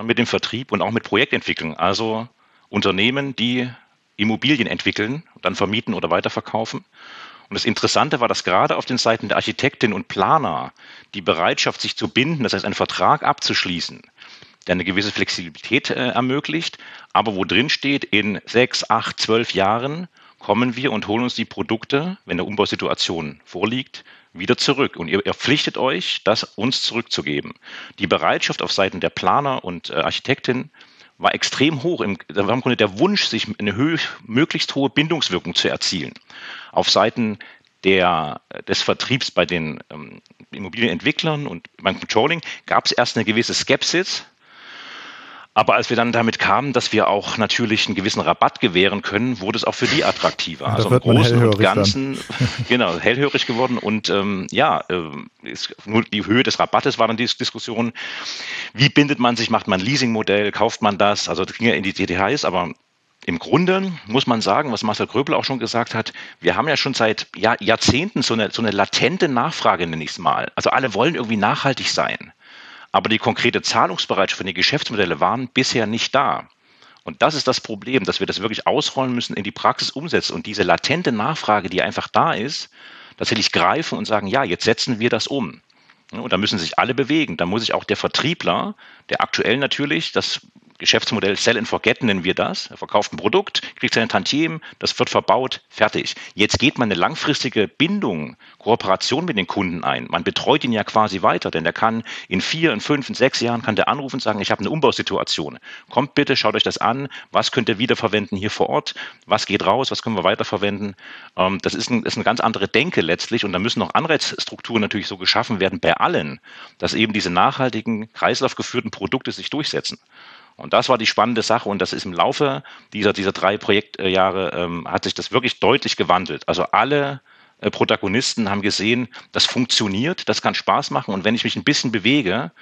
Mit dem Vertrieb und auch mit Projektentwicklung. Also Unternehmen, die Immobilien entwickeln, dann vermieten oder weiterverkaufen. Und das Interessante war, dass gerade auf den Seiten der Architektin und Planer die Bereitschaft, sich zu binden, das heißt einen Vertrag abzuschließen, der eine gewisse Flexibilität äh, ermöglicht, aber wo drin steht, in sechs, acht, zwölf Jahren kommen wir und holen uns die Produkte, wenn eine Umbausituation vorliegt, wieder zurück. Und ihr, ihr pflichtet euch, das uns zurückzugeben. Die Bereitschaft auf Seiten der Planer und äh, Architektin war extrem hoch. Im, da war im Grunde der Wunsch, sich eine höch, möglichst hohe Bindungswirkung zu erzielen. Auf Seiten der, des Vertriebs bei den ähm, Immobilienentwicklern und beim Controlling gab es erst eine gewisse Skepsis, aber als wir dann damit kamen, dass wir auch natürlich einen gewissen Rabatt gewähren können, wurde es auch für die attraktiver. also im Großen und Ganzen, genau, hellhörig geworden. Und ähm, ja, äh, ist, nur die Höhe des Rabattes war dann die Diskussion. Wie bindet man sich? Macht man ein Leasingmodell? Kauft man das? Also das ging ja in die Details, aber im Grunde muss man sagen, was Marcel Gröbel auch schon gesagt hat, wir haben ja schon seit Jahr, Jahrzehnten so eine, so eine latente Nachfrage, nenne ich es mal. Also alle wollen irgendwie nachhaltig sein. Aber die konkrete Zahlungsbereitschaft für die Geschäftsmodelle waren bisher nicht da. Und das ist das Problem, dass wir das wirklich ausrollen müssen, in die Praxis umsetzen und diese latente Nachfrage, die einfach da ist, tatsächlich greifen und sagen, ja, jetzt setzen wir das um. Und da müssen sich alle bewegen. Da muss sich auch der Vertriebler, der aktuell natürlich das Geschäftsmodell Sell and Forget nennen wir das. Er verkauft ein Produkt, kriegt seine Tantiemen, das wird verbaut, fertig. Jetzt geht man eine langfristige Bindung, Kooperation mit den Kunden ein. Man betreut ihn ja quasi weiter, denn er kann in vier, in fünf, in sechs Jahren kann der anrufen und sagen, ich habe eine Umbausituation. Kommt bitte, schaut euch das an. Was könnt ihr wiederverwenden hier vor Ort? Was geht raus? Was können wir weiterverwenden? Ähm, das ist, ein, ist eine ganz andere Denke letztlich und da müssen noch Anreizstrukturen natürlich so geschaffen werden bei allen, dass eben diese nachhaltigen, kreislaufgeführten Produkte sich durchsetzen. Und das war die spannende Sache und das ist im Laufe dieser, dieser drei Projektjahre ähm, hat sich das wirklich deutlich gewandelt. Also alle äh, Protagonisten haben gesehen, das funktioniert, das kann Spaß machen und wenn ich mich ein bisschen bewege,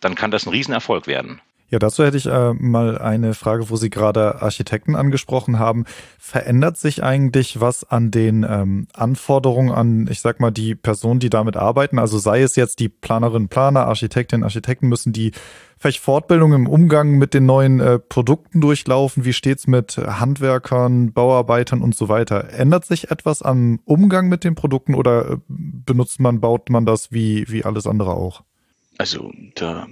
dann kann das ein Riesenerfolg werden. Ja, dazu hätte ich äh, mal eine Frage, wo Sie gerade Architekten angesprochen haben. Verändert sich eigentlich was an den ähm, Anforderungen an, ich sag mal, die Personen, die damit arbeiten? Also sei es jetzt die Planerinnen, Planer, Architektinnen, Architekten, müssen die vielleicht Fortbildung im Umgang mit den neuen äh, Produkten durchlaufen? Wie steht's mit Handwerkern, Bauarbeitern und so weiter? Ändert sich etwas am Umgang mit den Produkten oder äh, benutzt man, baut man das wie, wie alles andere auch? Also da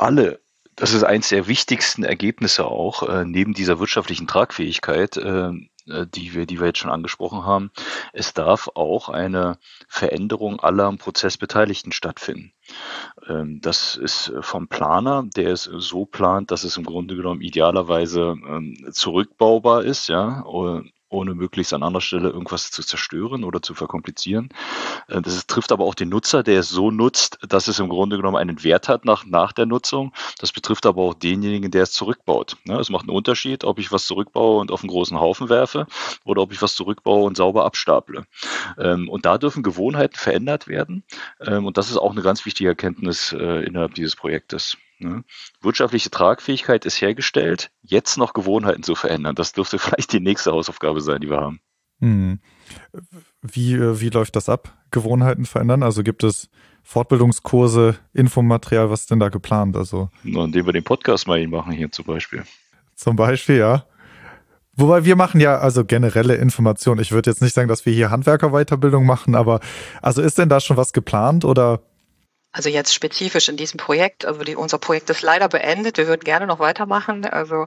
alle das ist eines der wichtigsten Ergebnisse auch, äh, neben dieser wirtschaftlichen Tragfähigkeit, äh, äh, die wir, die wir jetzt schon angesprochen haben. Es darf auch eine Veränderung aller am Prozess Beteiligten stattfinden. Ähm, das ist vom Planer, der es so plant, dass es im Grunde genommen idealerweise ähm, zurückbaubar ist, ja, ohne möglichst an anderer Stelle irgendwas zu zerstören oder zu verkomplizieren. Äh, das trifft aber auch den Nutzer, der es so nutzt, dass es im Grunde genommen einen Wert hat nach, nach der Nutzung. Das betrifft aber auch denjenigen, der es zurückbaut. Es macht einen Unterschied, ob ich was zurückbaue und auf einen großen Haufen werfe oder ob ich was zurückbaue und sauber abstaple. Ähm, und da dürfen Gewohnheiten verändert werden. Ähm, und das ist auch eine ganz wichtige Erkenntnis äh, innerhalb dieses Projektes. Ne? Wirtschaftliche Tragfähigkeit ist hergestellt, jetzt noch Gewohnheiten zu verändern. Das dürfte vielleicht die nächste Hausaufgabe sein, die wir haben. Hm. Wie, äh, wie läuft das ab? Gewohnheiten verändern? Also gibt es Fortbildungskurse, Infomaterial, was ist denn da geplant? Also, Na, indem wir den Podcast mal machen hier zum Beispiel. Zum Beispiel, ja. Wobei wir machen ja also generelle Informationen. Ich würde jetzt nicht sagen, dass wir hier Handwerkerweiterbildung machen, aber also ist denn da schon was geplant oder also jetzt spezifisch in diesem Projekt, also die, unser Projekt ist leider beendet. Wir würden gerne noch weitermachen. Also,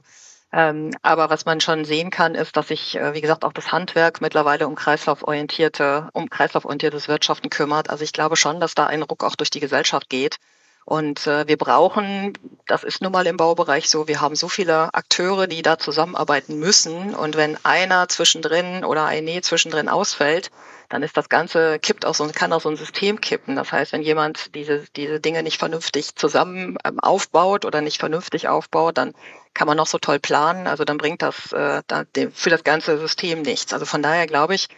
ähm, aber was man schon sehen kann, ist, dass sich, äh, wie gesagt, auch das Handwerk mittlerweile um kreislauforientierte, um kreislauforientiertes Wirtschaften kümmert. Also ich glaube schon, dass da ein Ruck auch durch die Gesellschaft geht Und äh, wir brauchen, das ist nun mal im Baubereich so, wir haben so viele Akteure, die da zusammenarbeiten müssen. Und wenn einer zwischendrin oder eine zwischendrin ausfällt, dann ist das Ganze kippt auch so, kann auch so ein System kippen. Das heißt, wenn jemand diese, diese Dinge nicht vernünftig zusammen ähm, aufbaut oder nicht vernünftig aufbaut, dann kann man noch so toll planen. Also dann bringt das äh, da, für das ganze System nichts. Also von daher glaube ich,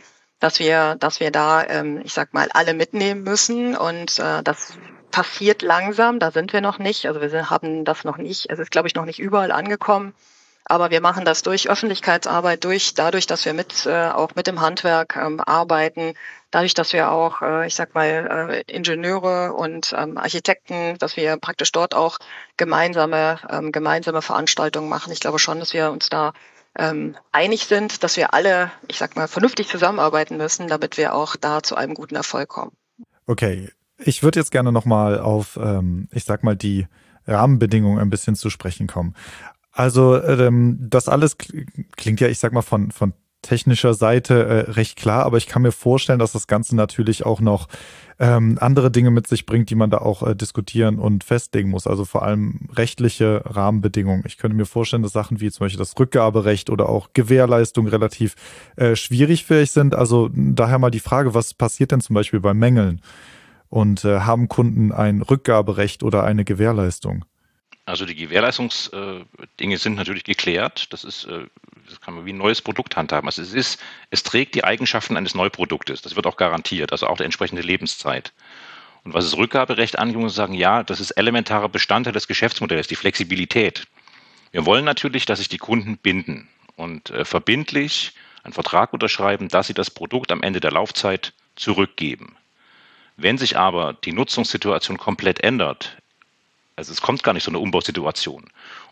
dass wir, dass wir da, ähm, ich sag mal, alle mitnehmen müssen und äh, das passiert langsam. Da sind wir noch nicht. Also wir haben das noch nicht. Es ist, glaube ich, noch nicht überall angekommen. Aber wir machen das durch Öffentlichkeitsarbeit, durch dadurch, dass wir mit äh, auch mit dem Handwerk ähm, arbeiten, dadurch, dass wir auch, äh, ich sag mal, äh, Ingenieure und ähm, Architekten, dass wir praktisch dort auch gemeinsame ähm, gemeinsame Veranstaltungen machen. Ich glaube schon, dass wir uns da ähm, einig sind, dass wir alle, ich sag mal, vernünftig zusammenarbeiten müssen, damit wir auch da zu einem guten Erfolg kommen. Okay, ich würde jetzt gerne nochmal auf, ähm, ich sag mal, die Rahmenbedingungen ein bisschen zu sprechen kommen. Also ähm, das alles klingt ja, ich sag mal, von, von technischer Seite äh, recht klar, aber ich kann mir vorstellen, dass das Ganze natürlich auch noch ähm, andere Dinge mit sich bringt, die man da auch äh, diskutieren und festlegen muss. Also vor allem rechtliche Rahmenbedingungen. Ich könnte mir vorstellen, dass Sachen wie zum Beispiel das Rückgaberecht oder auch Gewährleistung relativ äh, schwierig für euch sind. Also daher mal die Frage, was passiert denn zum Beispiel bei Mängeln? Und äh, haben Kunden ein Rückgaberecht oder eine Gewährleistung? Also die Gewährleistungsdinge äh, sind natürlich geklärt. Das ist, äh, das kann man wie ein neues Produkt handhaben. Also es ist, es trägt die Eigenschaften eines Neuproduktes. Das wird auch garantiert, also auch die entsprechende Lebenszeit. Und was das Rückgaberecht angeht, muss ich sagen, ja, das ist elementarer Bestandteil des Geschäftsmodells, die Flexibilität. Wir wollen natürlich, dass sich die Kunden binden und äh, verbindlich einen Vertrag unterschreiben, dass sie das Produkt am Ende der Laufzeit zurückgeben. Wenn sich aber die Nutzungssituation komplett ändert, also es kommt gar nicht so eine Umbausituation.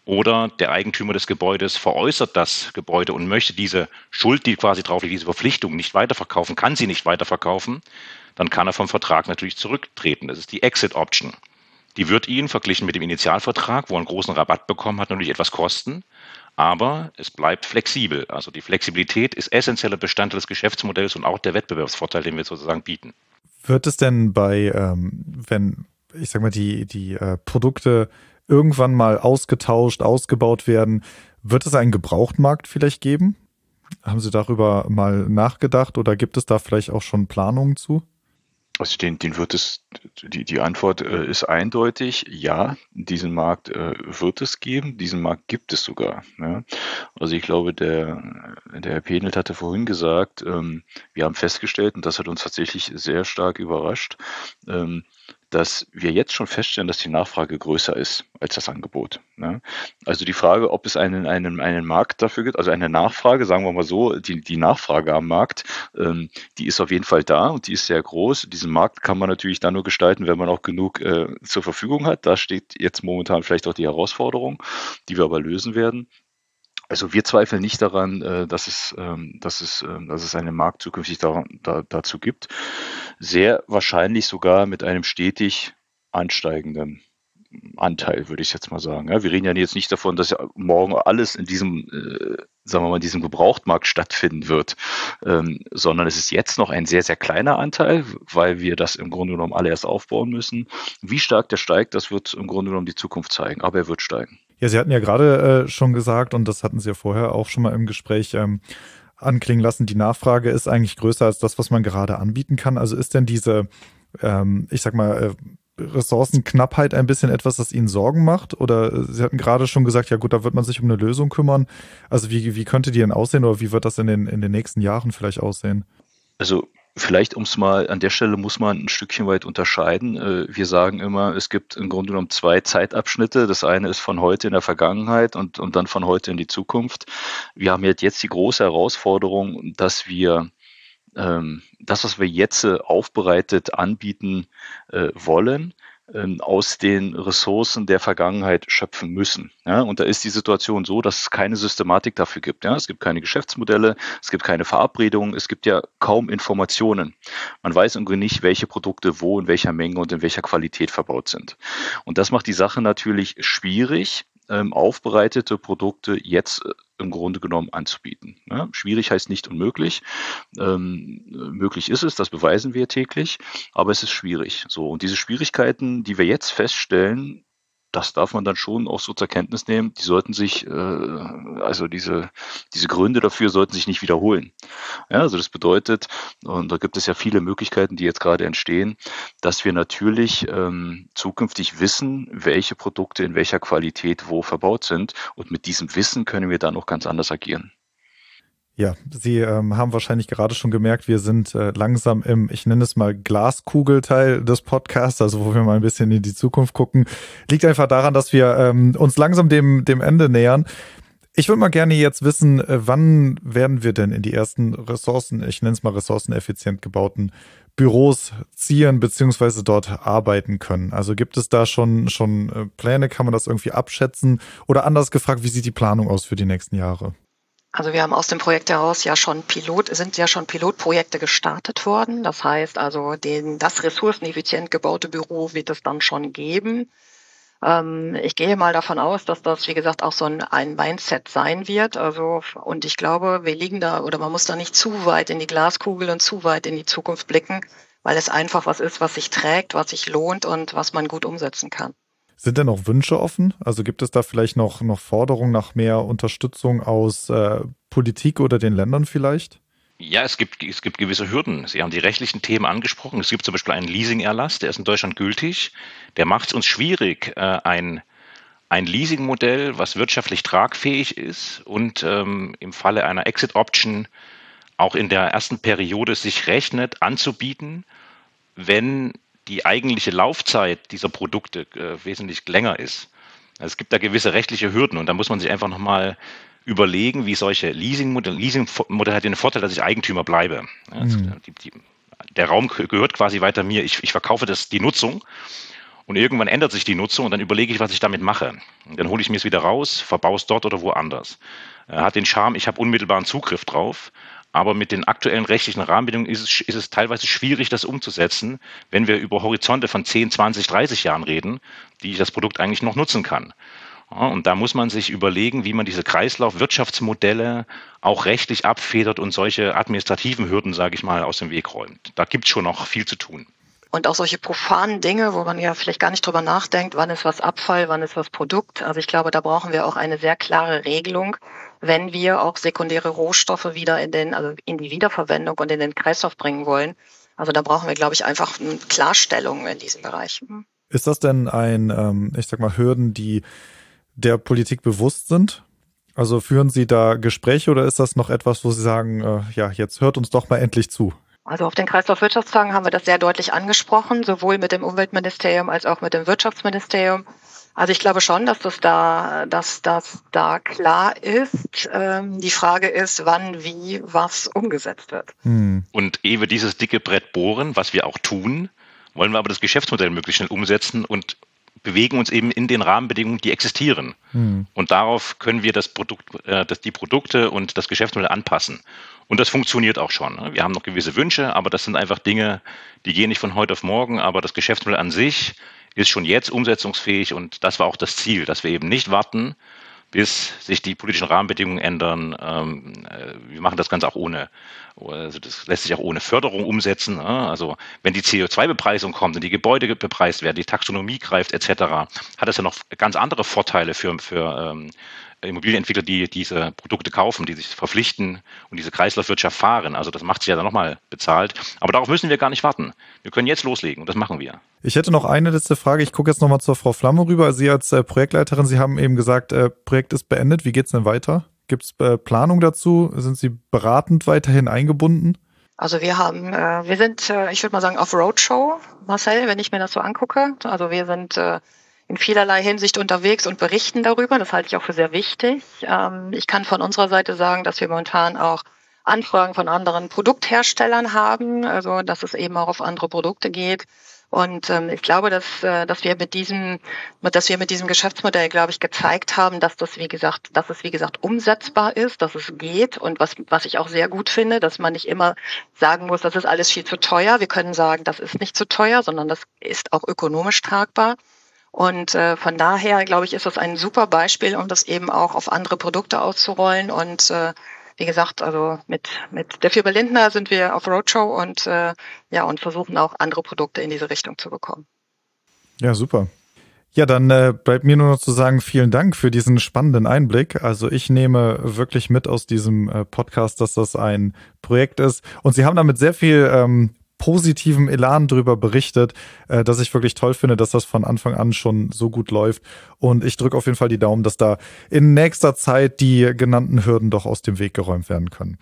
Oder der Eigentümer des Gebäudes veräußert das Gebäude und möchte diese Schuld, die quasi drauf liegt, diese Verpflichtung nicht weiterverkaufen, kann sie nicht weiterverkaufen, dann kann er vom Vertrag natürlich zurücktreten. Das ist die Exit Option. Die wird ihn verglichen mit dem Initialvertrag, wo er einen großen Rabatt bekommen hat, natürlich etwas kosten. Aber es bleibt flexibel. Also die Flexibilität ist essentieller Bestandteil des Geschäftsmodells und auch der Wettbewerbsvorteil, den wir sozusagen bieten. Wird es denn bei, ähm, wenn ich sag mal, die, die äh, Produkte irgendwann mal ausgetauscht, ausgebaut werden, wird es einen Gebrauchtmarkt vielleicht geben? Haben Sie darüber mal nachgedacht oder gibt es da vielleicht auch schon Planungen zu? Also den, den wird es, die, die Antwort äh, ist eindeutig, ja, diesen Markt äh, wird es geben, diesen Markt gibt es sogar. Ja. Also ich glaube, der, der Herr Penelt hatte vorhin gesagt, ähm, wir haben festgestellt, und das hat uns tatsächlich sehr stark überrascht, ähm, dass wir jetzt schon feststellen, dass die Nachfrage größer ist als das Angebot. Ne? Also die Frage, ob es einen, einen, einen Markt dafür gibt, also eine Nachfrage, sagen wir mal so, die, die Nachfrage am Markt, ähm, die ist auf jeden Fall da und die ist sehr groß. Diesen Markt kann man natürlich dann nur gestalten, wenn man auch genug äh, zur Verfügung hat. Da steht jetzt momentan vielleicht auch die Herausforderung, die wir aber lösen werden. Also wir zweifeln nicht daran, äh, dass es, ähm, dass es, ähm, dass es einen Markt zukünftig dazu gibt. Sehr wahrscheinlich sogar mit einem stetig ansteigenden Anteil, würde ich jetzt mal sagen. wir reden ja jetzt nicht davon, dass ja morgen alles in diesem, äh, sagen wir mal, diesem Gebrauchtmarkt stattfinden wird, ähm, sondern es ist jetzt noch ein sehr, sehr kleiner Anteil, weil wir das im Grunde genommen alle erst aufbauen müssen. Wie stark der steigt, das wird im Grunde genommen die Zukunft zeigen, aber er wird steigen. Ja, Sie hatten ja gerade äh, schon gesagt, und das hatten Sie ja vorher auch schon mal im Gespräch ähm, anklingen lassen, die Nachfrage ist eigentlich größer als das, was man gerade anbieten kann. Also ist denn diese, ähm, ich sag mal, äh, Ressourcenknappheit ein bisschen etwas, das Ihnen Sorgen macht? Oder äh, Sie hatten gerade schon gesagt, ja gut, da wird man sich um eine Lösung kümmern. Also wie, wie könnte die denn aussehen oder wie wird das in den, in den nächsten Jahren vielleicht aussehen? Also Vielleicht, um es mal an der Stelle muss man ein Stückchen weit unterscheiden. Äh, wir sagen immer, es gibt im Grunde genommen zwei Zeitabschnitte. Das eine ist von heute in der Vergangenheit und, und dann von heute in die Zukunft. Wir haben jetzt die große Herausforderung, dass wir ähm, das, was wir jetzt aufbereitet anbieten äh, wollen, ähm, aus den Ressourcen der Vergangenheit schöpfen müssen. Ja, und da ist die Situation so, dass es keine Systematik dafür gibt. Ja, es gibt keine Geschäftsmodelle, es gibt keine Verabredungen, es gibt ja kaum Informationen. Man weiß irgendwie nicht, welche Produkte wo in welcher Menge und in welcher Qualität verbaut sind. Und das macht die Sache natürlich schwierig, ähm, aufbereitete Produkte jetzt äh, im Grunde genommen anzubieten. Ja, schwierig heißt nicht unmöglich. Ähm, möglich ist es, das beweisen wir täglich, aber es ist schwierig. So und diese Schwierigkeiten, die wir jetzt feststellen, das darf man dann schon auch so zur Kenntnis nehmen. Die sollten sich, äh, also diese, diese Gründe dafür sollten sich nicht wiederholen. Ja, also das bedeutet, und da gibt es ja viele Möglichkeiten, die jetzt gerade entstehen, dass wir natürlich ähm, zukünftig wissen, welche Produkte in welcher Qualität wo verbaut sind. Und mit diesem Wissen können wir dann auch ganz anders agieren. Ja, Sie ähm, haben wahrscheinlich gerade schon gemerkt, wir sind äh, langsam im, ich nenne es mal Glaskugelteil des Podcasts, also wo wir mal ein bisschen in die Zukunft gucken. Liegt einfach daran, dass wir ähm, uns langsam dem, dem Ende nähern. Ich würde mal gerne jetzt wissen, äh, wann werden wir denn in die ersten Ressourcen, ich nenne es mal ressourceneffizient gebauten Büros ziehen beziehungsweise dort arbeiten können? Also gibt es da schon, schon äh, Pläne? Kann man das irgendwie abschätzen? Oder anders gefragt, wie sieht die Planung aus für die nächsten Jahre? Also wir haben aus dem Projekt heraus ja schon Pilot, sind ja schon Pilotprojekte gestartet worden. Das heißt also, den, das ressourceneffizient gebaute Büro wird es dann schon geben. Ähm, ich gehe mal davon aus, dass das, wie gesagt, auch so ein, ein Mindset sein wird. Also, und ich glaube, wir liegen da, oder man muss da nicht zu weit in die Glaskugel und zu weit in die Zukunft blicken, weil es einfach was ist, was sich trägt, was sich lohnt und was man gut umsetzen kann. Sind denn noch Wünsche offen? Also gibt es da vielleicht noch, noch Forderungen nach mehr Unterstützung aus äh, Politik oder den Ländern vielleicht? Ja, es gibt, es gibt gewisse Hürden. Sie haben die rechtlichen Themen angesprochen. Es gibt zum Beispiel einen Leasingerlass, der ist in Deutschland gültig. Der macht es uns schwierig, äh, ein, ein Leasingmodell, was wirtschaftlich tragfähig ist und ähm, im Falle einer Exit-Option auch in der ersten Periode sich rechnet, anzubieten, wenn die eigentliche Laufzeit dieser Produkte äh, wesentlich länger ist. Also es gibt da gewisse rechtliche Hürden und da muss man sich einfach nochmal überlegen, wie solche Leasing-Modelle, Leasing-Modell hat den Vorteil, dass ich Eigentümer bleibe. Also mhm. die, die, der Raum gehört quasi weiter mir. Ich, ich verkaufe das, die Nutzung und irgendwann ändert sich die Nutzung und dann überlege ich, was ich damit mache. Dann hole ich mir es wieder raus, verbaue es dort oder woanders. Er hat den Charme, ich habe unmittelbaren Zugriff drauf aber mit den aktuellen rechtlichen Rahmenbedingungen ist es, ist es teilweise schwierig, das umzusetzen, wenn wir über Horizonte von 10, 20, 30 Jahren reden, die ich das Produkt eigentlich noch nutzen kann. Ja, und da muss man sich überlegen, wie man diese Kreislaufwirtschaftsmodelle auch rechtlich abfedert und solche administrativen Hürden, sage ich mal, aus dem Weg räumt. Da gibt es schon noch viel zu tun. Und auch solche profanen Dinge, wo man ja vielleicht gar nicht drüber nachdenkt, wann ist was Abfall, wann ist was Produkt. Also ich glaube, da brauchen wir auch eine sehr klare Regelung, wenn wir auch sekundäre Rohstoffe wieder in den, also in die Wiederverwendung und in den Kreislauf bringen wollen. Also da brauchen wir, glaube ich, einfach eine Klarstellung in diesem Bereich. Hm. Ist das denn ein, ähm, ich sag mal, Hürden, die der Politik bewusst sind? Also führen Sie da Gespräche oder ist das noch etwas, wo Sie sagen, äh, ja, jetzt hört uns doch mal endlich zu? Also auf den Kreislaufwirtschaftstagen haben wir das sehr deutlich angesprochen, sowohl mit dem Umweltministerium als auch mit dem Wirtschaftsministerium. Also ich glaube schon, dass das da, dass das da klar ist. Ähm, die Frage ist, wann, wie, was umgesetzt wird. Hm. Und ehe wir dieses dicke Brett bohren, was wir auch tun, wollen wir aber das Geschäftsmodell möglichst schnell umsetzen und bewegen uns eben in den Rahmenbedingungen, die existieren. Hm. Und darauf können wir das Produkt, äh, das, die Produkte und das Geschäftsmodell anpassen. Und das funktioniert auch schon. Ne? Wir haben noch gewisse Wünsche, aber das sind einfach Dinge, die gehen nicht von heute auf morgen. Aber das Geschäftsmodell an sich ist schon jetzt umsetzungsfähig und das war auch das Ziel, dass wir eben nicht warten, bis sich die politischen Rahmenbedingungen ändern. Ähm, äh, wir machen das Ganze auch ohne, also das lässt sich auch ohne Förderung umsetzen. Also wenn die CO2-Bepreisung kommt und die Gebäude bepreist werden, die Taxonomie greift etc., hat das ja noch ganz andere Vorteile für, für ähm, Immobilienentwickler, die diese Produkte kaufen, die sich verpflichten und diese Kreislaufwirtschaft fahren. Also das macht sich ja dann nochmal bezahlt. Aber darauf müssen wir gar nicht warten. Wir können jetzt loslegen und das machen wir. Ich hätte noch eine letzte Frage. Ich gucke jetzt nochmal zur Frau Flamme rüber. Sie als äh, Projektleiterin, Sie haben eben gesagt, äh, Projekt ist beendet. Wie geht es denn weiter? Gibt es äh, Planung dazu? Sind Sie beratend weiterhin eingebunden? Also wir haben, äh, wir sind, äh, ich würde mal sagen, auf Roadshow, Marcel, wenn ich mir das so angucke. Also wir sind äh, in vielerlei Hinsicht unterwegs und berichten darüber. Das halte ich auch für sehr wichtig. Ähm, ich kann von unserer Seite sagen, dass wir momentan auch Anfragen von anderen Produktherstellern haben, also dass es eben auch auf andere Produkte geht. Und ähm, ich glaube, dass, äh, dass wir mit diesem, dass wir mit diesem Geschäftsmodell, glaube ich, gezeigt haben, dass das, wie gesagt, dass es, wie gesagt, umsetzbar ist, dass es geht. Und was, was ich auch sehr gut finde, dass man nicht immer sagen muss, das ist alles viel zu teuer. Wir können sagen, das ist nicht zu teuer, sondern das ist auch ökonomisch tragbar. Und äh, von daher, glaube ich, ist das ein super Beispiel, um das eben auch auf andere Produkte auszurollen. Und äh, wie gesagt, also mit, mit der Firma Lindner sind wir auf Roadshow und äh, ja, und versuchen auch andere Produkte in diese Richtung zu bekommen. Ja, super. Ja, dann äh, bleibt mir nur noch zu sagen, vielen Dank für diesen spannenden Einblick. Also ich nehme wirklich mit aus diesem äh, Podcast, dass das ein Projekt ist. Und Sie haben damit sehr viel ähm, positivem Elan darüber berichtet, äh, dass ich wirklich toll finde, dass das von Anfang an schon so gut läuft. Und ich drücke auf jeden Fall die Daumen, dass da in nächster Zeit die genannten Hürden doch aus dem Weg geräumt werden können.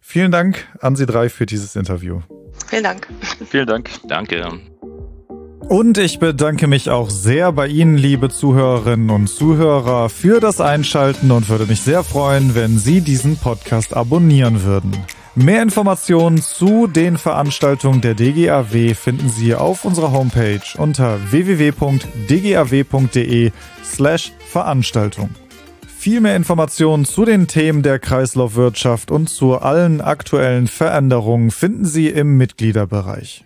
Vielen Dank an Sie drei für dieses Interview. Vielen Dank. Vielen Dank. Danke. Und ich bedanke mich auch sehr bei Ihnen, liebe Zuhörerinnen und Zuhörer, für das Einschalten und würde mich sehr freuen, wenn Sie diesen Podcast abonnieren würden. Mehr Informationen zu den Veranstaltungen der DGAW finden Sie auf unserer Homepage unter www.dgaw.de slash Veranstaltung. Viel mehr Informationen zu den Themen der Kreislaufwirtschaft und zu allen aktuellen Veränderungen finden Sie im Mitgliederbereich.